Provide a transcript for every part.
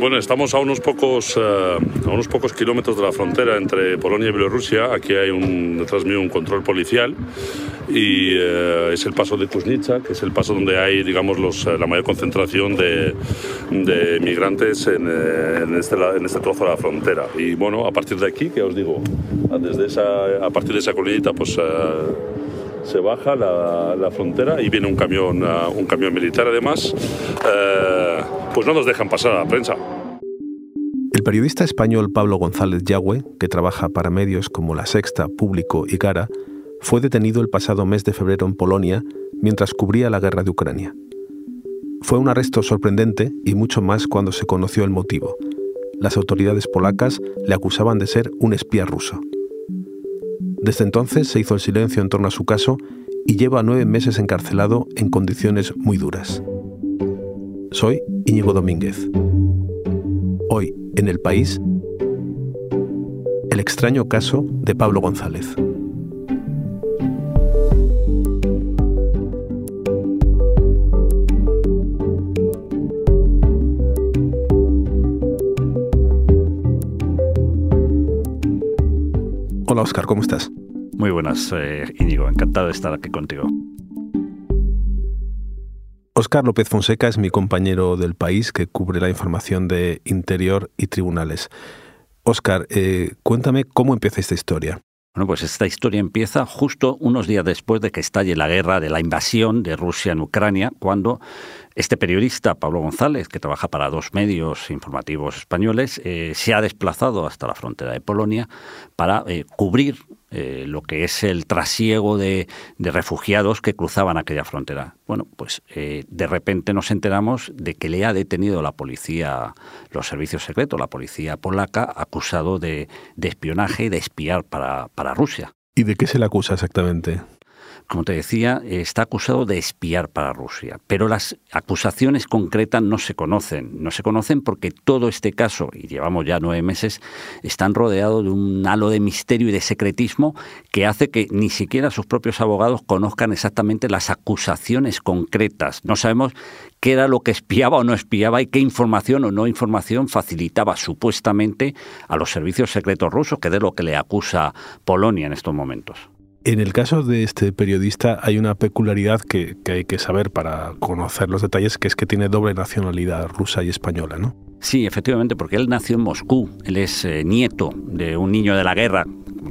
Bueno, estamos a unos pocos eh, a unos pocos kilómetros de la frontera entre Polonia y Bielorrusia. Aquí hay un detrás un control policial y eh, es el paso de Kuznitsa, que es el paso donde hay, digamos, los, la mayor concentración de, migrantes en, este, en este trozo de la frontera. Y bueno, a partir de aquí, que os digo, desde esa, a partir de esa colillita, pues se baja la, frontera y viene un camión, uh, un camión militar además, eh, pues no nos dejan pasar a la prensa. El periodista español Pablo González Yagüe, que trabaja para medios como La Sexta, Público y Gara, fue detenido el pasado mes de febrero en Polonia mientras cubría la guerra de Ucrania. Fue un arresto sorprendente y mucho más cuando se conoció el motivo. Las autoridades polacas le acusaban de ser un espía ruso. Desde entonces se hizo el silencio en torno a su caso y lleva nueve meses encarcelado en condiciones muy duras. Soy Íñigo Domínguez. Hoy, en el país, el extraño caso de Pablo González. Hola Oscar, ¿cómo estás? Muy buenas, eh, Íñigo. Encantado de estar aquí contigo. Oscar López Fonseca es mi compañero del país que cubre la información de interior y tribunales. Oscar, eh, cuéntame cómo empieza esta historia. Bueno, pues esta historia empieza justo unos días después de que estalle la guerra de la invasión de Rusia en Ucrania, cuando este periodista, Pablo González, que trabaja para dos medios informativos españoles, eh, se ha desplazado hasta la frontera de Polonia para eh, cubrir eh, lo que es el trasiego de, refugiados que cruzaban aquella frontera. Bueno, pues de repente nos enteramos de que le ha detenido la policía, los servicios secretos, la policía polaca, acusado de, espionaje y de espiar para, para Rusia. ¿Y de qué se le acusa exactamente? Como te decía, está acusado de espiar para Rusia. Pero las acusaciones concretas no se conocen. No se conocen porque todo este caso, y llevamos ya nueve meses, están rodeados de un halo de misterio y de secretismo que hace que ni siquiera sus propios abogados conozcan exactamente las acusaciones concretas. No sabemos qué era lo que espiaba o no espiaba y qué información o no información facilitaba supuestamente a los servicios secretos rusos, que es de lo que le acusa Polonia en estos momentos. En el caso de este periodista hay una peculiaridad que, hay que saber para conocer los detalles, que es que tiene doble nacionalidad rusa y española, ¿no? Sí, efectivamente, porque él nació en Moscú. Él es eh, nieto de un niño de la guerra.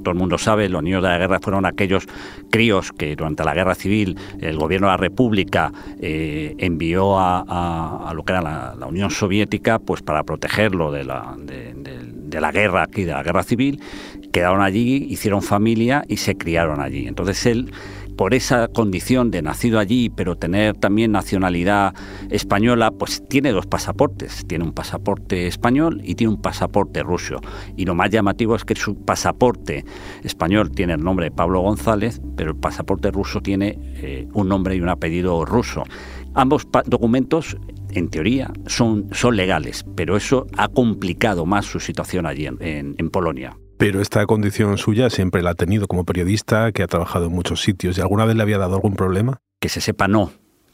Todo el mundo sabe, los niños de la guerra fueron aquellos críos que durante la guerra civil el gobierno de la República eh, envió a, lo que era la, Unión Soviética pues para protegerlo de la, de la guerra aquí, de la guerra civil quedaron allí, hicieron familia y se criaron allí. Entonces él, por esa condición de nacido allí, pero tener también nacionalidad española, pues tiene dos pasaportes. Tiene un pasaporte español y tiene un pasaporte ruso. Y lo más llamativo es que su pasaporte español tiene el nombre de Pablo González, pero el pasaporte ruso tiene eh, un nombre y un apellido ruso. Ambos documentos en teoría, son, son legales, pero eso ha complicado más su situación allí en Polonia. Pero esta condición suya siempre la ha tenido como periodista, que ha trabajado en muchos sitios. ¿Y alguna vez le había dado algún problema? Que se sepa, no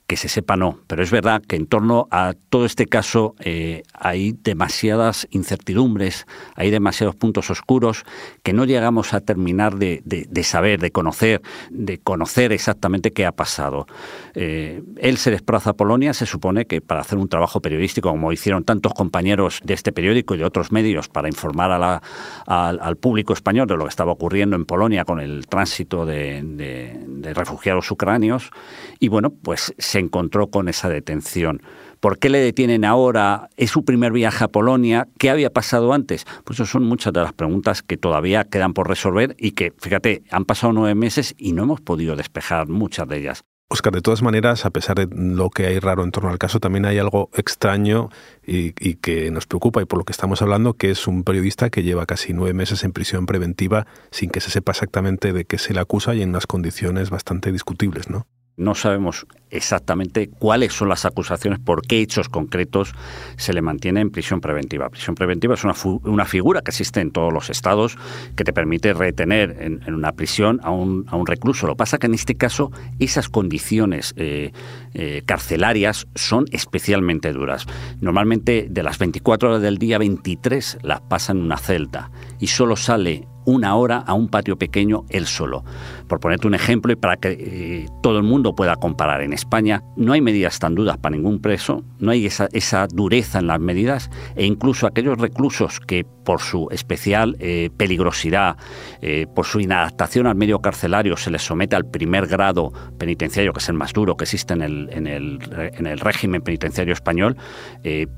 que se sepa no, pero es verdad que en torno a todo este caso eh, hay demasiadas incertidumbres, hay demasiados puntos oscuros que no llegamos a terminar de, saber, de conocer, de conocer exactamente qué ha pasado. Eh, él se desplaza a Polonia, se supone que para hacer un trabajo periodístico, como hicieron tantos compañeros de este periódico y de otros medios, para informar al, público español de lo que estaba ocurriendo en Polonia con el tránsito de, de refugiados ucranios, y bueno, pues se se encontró con esa detención. ¿Por qué le detienen ahora? ¿Es su primer viaje a Polonia? ¿Qué había pasado antes? Pues eso son muchas de las preguntas que todavía quedan por resolver y que, fíjate, han pasado nueve meses y no hemos podido despejar muchas de ellas. Oscar, de todas maneras, a pesar de lo que hay raro en torno al caso, también hay algo extraño y, y, que nos preocupa y por lo que estamos hablando, que es un periodista que lleva casi nueve meses en prisión preventiva sin que se sepa exactamente de qué se le acusa y en unas condiciones bastante discutibles, ¿no? No sabemos exactamente cuáles son las acusaciones, por qué hechos concretos se le mantiene en prisión preventiva. Prisión preventiva es una, una figura que existe en todos los estados que te permite retener en, una prisión a un, a un, recluso. Lo pasa que en este caso esas condiciones eh, eh, carcelarias son especialmente duras. Normalmente de las 24 horas del día, 23 las pasa en una celda y solo sale una hora a un patio pequeño él solo. Por ponerte un ejemplo y para que eh, todo el mundo pueda comparar, en España no hay medidas tan duras para ningún preso, no hay esa, dureza en las medidas e incluso aquellos reclusos que por su especial eh, peligrosidad, eh, por su inadaptación al medio carcelario, se les somete al primer grado penitenciario, que es el más duro que existe en el, en el, en el régimen penitenciario español,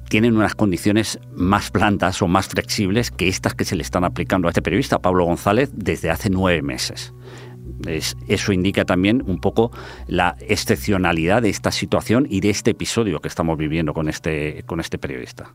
tienen unas condiciones más blandas o más flexibles que estas que se le están aplicando a este periodista, Pablo González desde hace nueve meses. Eso indica también un poco la excepcionalidad de esta situación y de este episodio que estamos viviendo con este, con este periodista.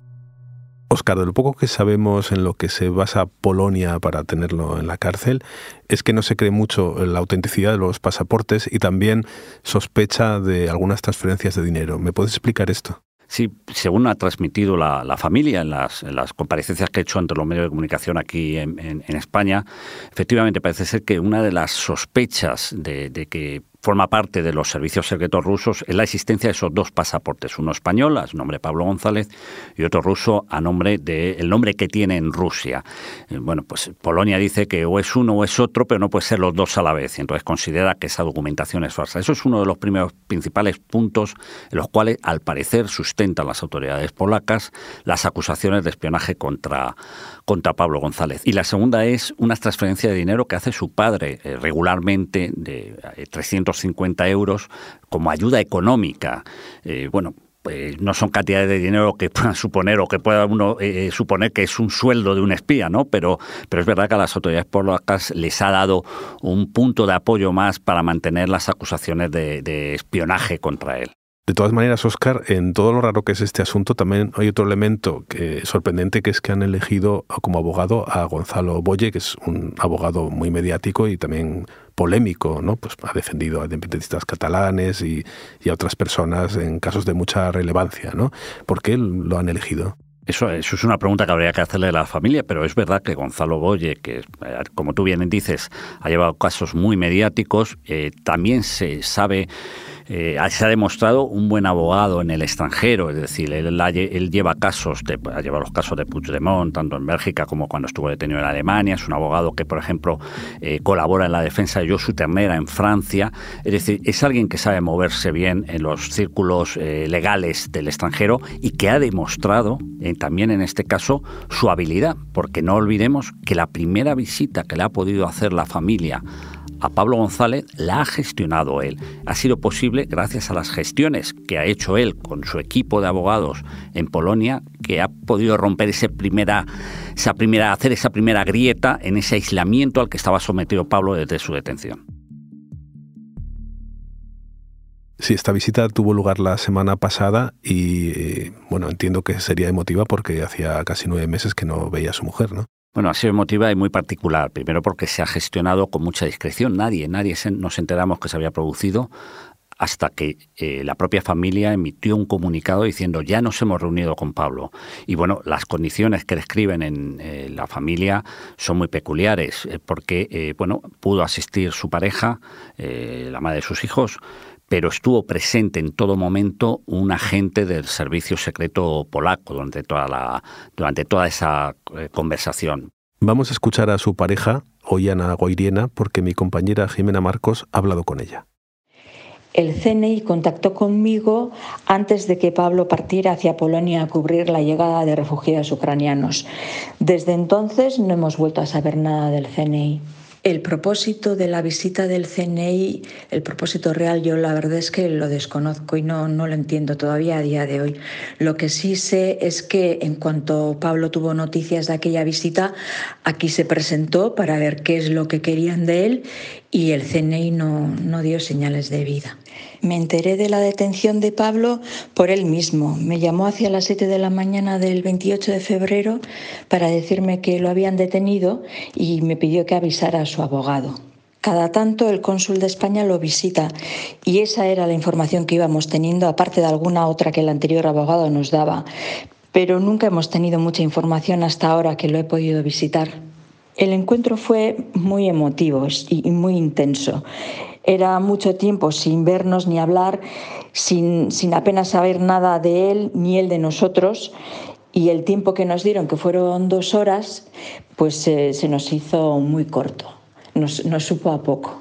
Oscar, de lo poco que sabemos en lo que se basa Polonia para tenerlo en la cárcel, es que no se cree mucho la autenticidad de los pasaportes y también sospecha de algunas transferencias de dinero. ¿Me puedes explicar esto? Sí, según ha transmitido la, familia en las, comparecencias que ha hecho ante los medios de comunicación aquí en, España, efectivamente parece ser que una de las sospechas de que forma parte de los servicios secretos rusos en la existencia de esos dos pasaportes, uno español a nombre de Pablo González y otro ruso a nombre de el nombre que tiene en Rusia. Eh, bueno, pues Polonia dice que o es uno o es otro, pero no puede ser los dos a la vez, entonces considera que esa documentación es falsa. Eso es uno de los primeros principales puntos en los cuales al parecer sustentan las autoridades polacas las acusaciones de espionaje contra contra Pablo González. Y la segunda es unas transferencias de dinero que hace su padre eh, regularmente de eh, 300 250 euros como ayuda económica. Eh, bueno, pues no son cantidades de dinero que puedan suponer o que pueda uno eh, eh, suponer que es un sueldo de un espía, ¿no? Pero, pero es verdad que a las autoridades polacas les ha dado un punto de apoyo más para mantener las acusaciones de, de espionaje contra él. De todas maneras, Oscar, en todo lo raro que es este asunto, también hay otro elemento que, sorprendente, que es que han elegido como abogado a Gonzalo Boye, que es un abogado muy mediático y también polémico, ¿no? Pues ha defendido a independentistas catalanes y, a otras personas en casos de mucha relevancia, ¿no? ¿Por qué lo han elegido? Eso, eso, es una pregunta que habría que hacerle a la familia, pero es verdad que Gonzalo Boye, que eh, como tú bien dices, ha llevado casos muy mediáticos, eh, también se sabe eh, se ha demostrado un buen abogado en el extranjero, es decir, él, él lleva casos, de, ha llevado los casos de Puigdemont, tanto en Bélgica como cuando estuvo detenido en Alemania, es un abogado que, por ejemplo, eh, colabora en la defensa de Josu Ternera en Francia, es decir, es alguien que sabe moverse bien en los círculos eh, legales del extranjero y que ha demostrado también en este caso su habilidad, porque no olvidemos que la primera visita que le ha podido hacer la familia a Pablo González la ha gestionado él. Ha sido posible gracias a las gestiones que ha hecho él con su equipo de abogados en Polonia, que ha podido romper esa primera, esa primera, hacer esa primera grieta en ese aislamiento al que estaba sometido Pablo desde su detención. Sí, esta visita tuvo lugar la semana pasada y eh, bueno, entiendo que sería emotiva porque hacía casi nueve meses que no veía a su mujer, ¿no? Bueno, ha sido emotiva y muy particular. Primero porque se ha gestionado con mucha discreción. Nadie, nadie nos enteramos que se había producido hasta que eh, la propia familia emitió un comunicado diciendo ya nos hemos reunido con Pablo. Y bueno, las condiciones que describen en eh, la familia son muy peculiares, eh, porque bueno, pudo asistir su pareja, la madre de sus hijos, pero estuvo presente en todo momento un agente del servicio secreto polaco durante toda, la, durante toda esa conversación. Vamos a escuchar a su pareja, Ollana Goiriena, porque mi compañera Jimena Marcos ha hablado con ella. El CNI contactó conmigo antes de que Pablo partiera hacia Polonia a cubrir la llegada de refugiados ucranianos. Desde entonces no hemos vuelto a saber nada del CNI. El propósito de la visita del CNI, el propósito real, yo la verdad es que lo desconozco y no, no lo entiendo todavía a día de hoy. Lo que sí sé es que en cuanto Pablo tuvo noticias de aquella visita, aquí se presentó para ver qué es lo que querían de él y el CNI no, no dio señales de vida. Me enteré de la detención de Pablo por él mismo. Me llamó hacia las 7 de la mañana del 28 de febrero para decirme que lo habían detenido y me pidió que avisara a su abogado. Cada tanto el cónsul de España lo visita y esa era la información que íbamos teniendo, aparte de alguna otra que el anterior abogado nos daba. Pero nunca hemos tenido mucha información hasta ahora que lo he podido visitar. El encuentro fue muy emotivo y muy intenso. Era mucho tiempo sin vernos ni hablar, sin, sin apenas saber nada de él ni él de nosotros y el tiempo que nos dieron, que fueron dos horas, pues eh, se nos hizo muy corto nos, supo a poco.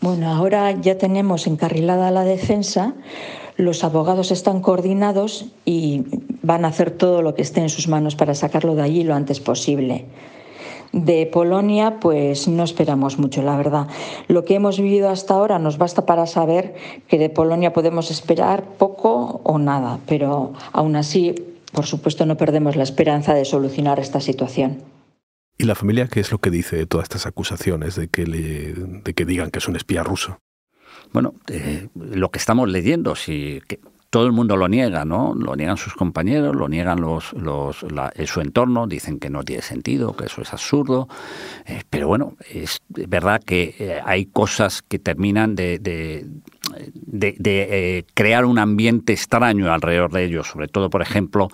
Bueno, ahora ya tenemos encarrilada la defensa, los abogados están coordinados y van a hacer todo lo que esté en sus manos para sacarlo de allí lo antes posible. De Polonia, pues no esperamos mucho, la verdad. Lo que hemos vivido hasta ahora nos basta para saber que de Polonia podemos esperar poco o nada, pero aún así, por supuesto, no perdemos la esperanza de solucionar esta situación. ¿Y la familia qué es lo que dice de todas estas acusaciones de que, le, de que digan que es un espía ruso? Bueno, eh, lo que estamos leyendo, si que todo el mundo lo niega, ¿no? Lo niegan sus compañeros, lo niegan los, los su entorno, dicen que no tiene sentido, que eso es absurdo. Eh, pero bueno, es verdad que eh, hay cosas que terminan de, de, eh, crear un ambiente extraño alrededor de ellos, sobre todo, por ejemplo,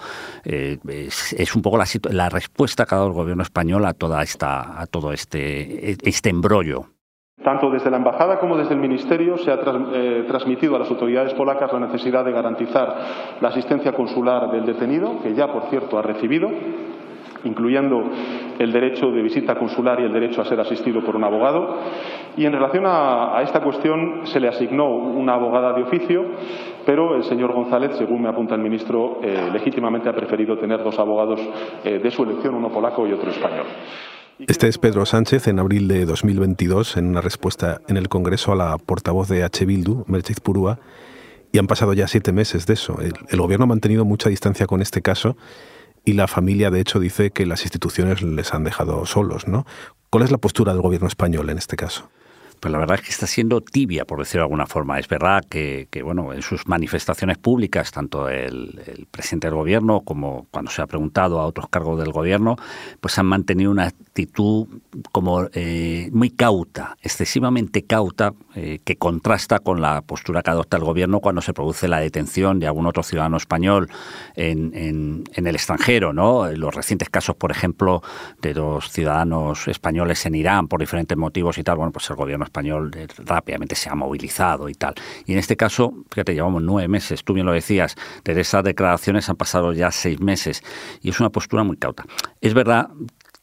eh, es, un poco la, la, respuesta que ha dado el gobierno español a toda esta, a todo este, este embrollo. Tanto desde la embajada como desde el ministerio se ha eh, transmitido a las autoridades polacas la necesidad de garantizar la asistencia consular del detenido, que ya, por cierto, ha recibido incluyendo el derecho de visita consular y el derecho a ser asistido por un abogado. Y en relación a, esta cuestión se le asignó una abogada de oficio, pero el señor González, según me apunta el ministro, eh, legítimamente ha preferido tener dos abogados eh, de su elección, uno polaco y otro español. Este es Pedro Sánchez en abril de 2022 en una respuesta en el Congreso a la portavoz de H. Bildu, Mercedes Purúa, y han pasado ya siete meses de eso. el gobierno ha mantenido mucha distancia con este caso y la familia, de hecho, dice que las instituciones les han dejado solos, ¿no? ¿Cuál es la postura del gobierno español en este caso? Pues la verdad es que está siendo tibia, por decirlo de alguna forma. Es verdad que, bueno, en sus manifestaciones públicas, tanto el, presidente del gobierno como cuando se ha preguntado a otros cargos del gobierno, pues han mantenido una actitud como eh, muy cauta, excesivamente cauta, eh, que contrasta con la postura que adopta el gobierno cuando se produce la detención de algún otro ciudadano español en, en el extranjero, ¿no? Los recientes casos, por ejemplo, de dos ciudadanos españoles en Irán por diferentes motivos y tal, bueno, pues el gobierno español eh, rápidamente se ha movilizado y tal. Y en este caso, fíjate, llevamos nueve meses, tú bien lo decías, desde esas declaraciones han pasado ya seis meses y es una postura muy cauta. Es verdad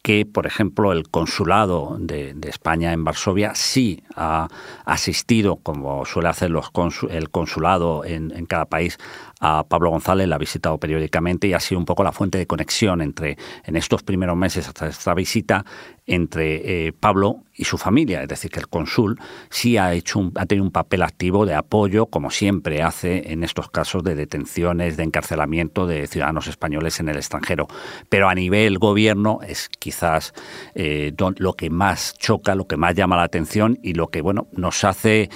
que, por ejemplo, el consulado de, España en Varsovia sí ha asistido, como suele hacer los el consulado en, cada país, a Pablo González, la ha visitado periódicamente y ha sido un poco la fuente de conexión entre, en estos primeros meses hasta esta visita, entre eh, Pablo y su familia. Es decir, que el cónsul sí ha, hecho un, ha tenido un papel activo de apoyo, como siempre hace en estos casos de detenciones, de encarcelamiento de ciudadanos españoles en el extranjero. Pero a nivel gobierno es quizás eh, lo que más choca, lo que más llama la atención y lo que bueno nos hace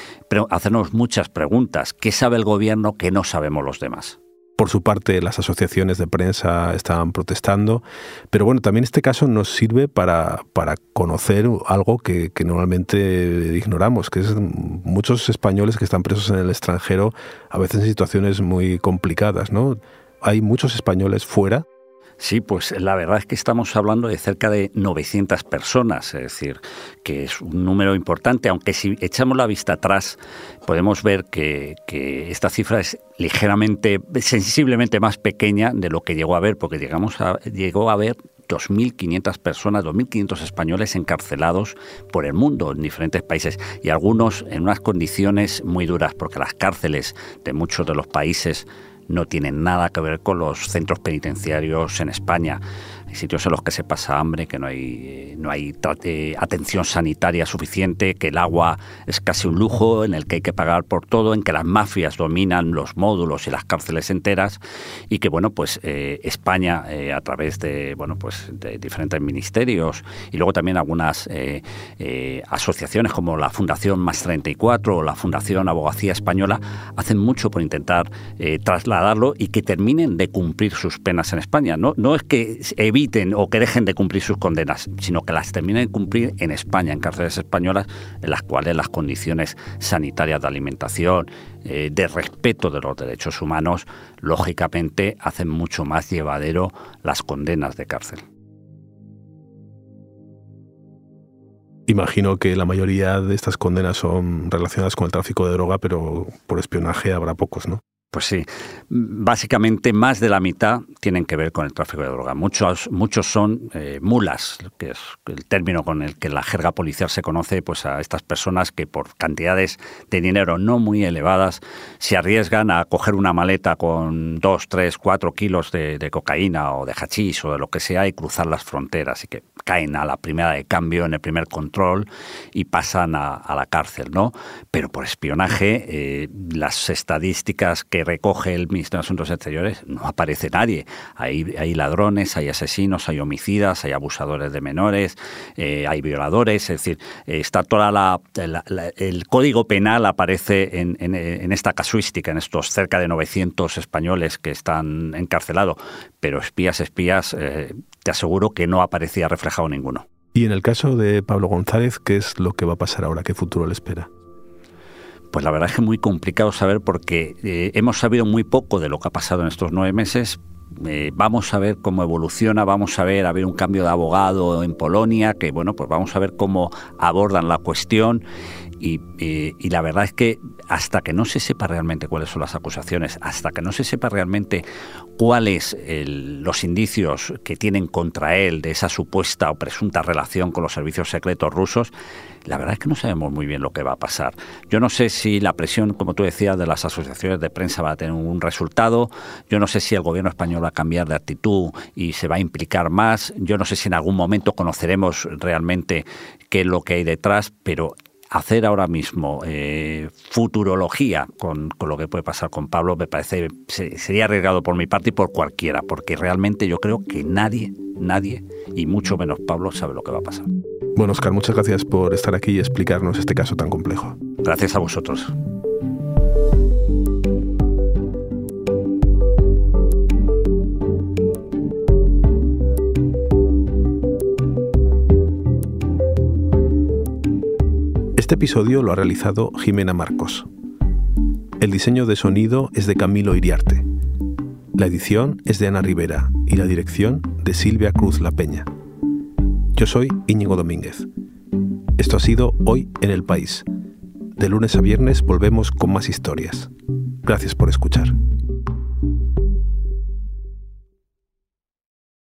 hacernos muchas preguntas. ¿Qué sabe el gobierno que no sabemos los demás? Por su parte, las asociaciones de prensa estaban protestando, pero bueno, también este caso nos sirve para, para conocer algo que, que, normalmente ignoramos, que es muchos españoles que están presos en el extranjero, a veces en situaciones muy complicadas, ¿no? Hay muchos españoles fuera Sí, pues la verdad es que estamos hablando de cerca de 900 personas, es decir, que es un número importante, aunque si echamos la vista atrás podemos ver que, esta cifra es ligeramente, sensiblemente más pequeña de lo que llegó a haber, porque llegamos a, llegó a haber 2.500 personas, 2.500 españoles encarcelados por el mundo en diferentes países y algunos en unas condiciones muy duras, porque las cárceles de muchos de los países no tienen nada que ver con los centros penitenciarios en España sitios en los que se pasa hambre, que no hay, no hay eh, atención sanitaria suficiente, que el agua es casi un lujo, en el que hay que pagar por todo, en que las mafias dominan los módulos y las cárceles enteras y que bueno pues eh, España eh, a través de bueno pues de diferentes ministerios y luego también algunas asociaciones como la Fundación Más 34 o la Fundación Abogacía Española hacen mucho por intentar trasladarlo y que terminen de cumplir sus penas en España. No, no es que eviten o que dejen de cumplir sus condenas, sino que las terminen de cumplir en España, en cárceles españolas, en las cuales las condiciones sanitarias de alimentación, eh, de respeto de los derechos humanos, lógicamente hacen mucho más llevadero las condenas de cárcel. Imagino que la mayoría de estas condenas son relacionadas con el tráfico de droga, pero por espionaje habrá pocos, ¿no? Pues sí, básicamente más de la mitad tienen que ver con el tráfico de droga. Muchos, muchos son eh, mulas, que es el término con el que la jerga policial se conoce pues a estas personas que por cantidades de dinero no muy elevadas se arriesgan a coger una maleta con dos, tres, cuatro kilos de, cocaína o de hachís o de lo que sea y cruzar las fronteras y que caen a la primera de cambio en el primer control y pasan a, la cárcel, ¿no? Pero por espionaje, eh, las estadísticas que recoge el Ministerio de Asuntos Exteriores no aparece nadie. Hay, hay ladrones, hay asesinos, hay homicidas, hay abusadores de menores, eh, hay violadores, es decir, está toda la, el código penal aparece en, en, esta casuística, en estos cerca de 900 españoles que están encarcelados, pero espías, espías, eh, te aseguro que no aparecía reflejado ninguno. Y en el caso de Pablo González, ¿qué es lo que va a pasar ahora? ¿Qué futuro le espera? Pues la verdad es que es muy complicado saber porque eh, hemos sabido muy poco de lo que ha pasado en estos nueve meses. Eh, vamos a ver cómo evoluciona, vamos a ver, a ver un cambio de abogado en Polonia, que bueno, pues vamos a ver cómo abordan la cuestión y, la verdad es que hasta que no se sepa realmente cuáles son las acusaciones, hasta que no se sepa realmente cuáles los indicios que tienen contra él de esa supuesta o presunta relación con los servicios secretos rusos, la verdad es que no sabemos muy bien lo que va a pasar. Yo no sé si la presión, como tú decías, de las asociaciones de prensa va a tener un resultado. Yo no sé si el gobierno español va a cambiar de actitud y se va a implicar más. Yo no sé si en algún momento conoceremos realmente qué es lo que hay detrás, pero hacer ahora mismo eh, futurología con, lo que puede pasar con Pablo me parece sería arriesgado por mi parte y por cualquiera, porque realmente yo creo que nadie, nadie, y mucho menos Pablo, sabe lo que va a pasar. Bueno, Oscar, muchas gracias por estar aquí y explicarnos este caso tan complejo. Gracias a vosotros. Este episodio lo ha realizado Jimena Marcos. El diseño de sonido es de Camilo Iriarte. La edición es de Ana Rivera y la dirección de Silvia Cruz La Peña. Yo soy Íñigo Domínguez. Esto ha sido Hoy en el País. De lunes a viernes volvemos con más historias. Gracias por escuchar.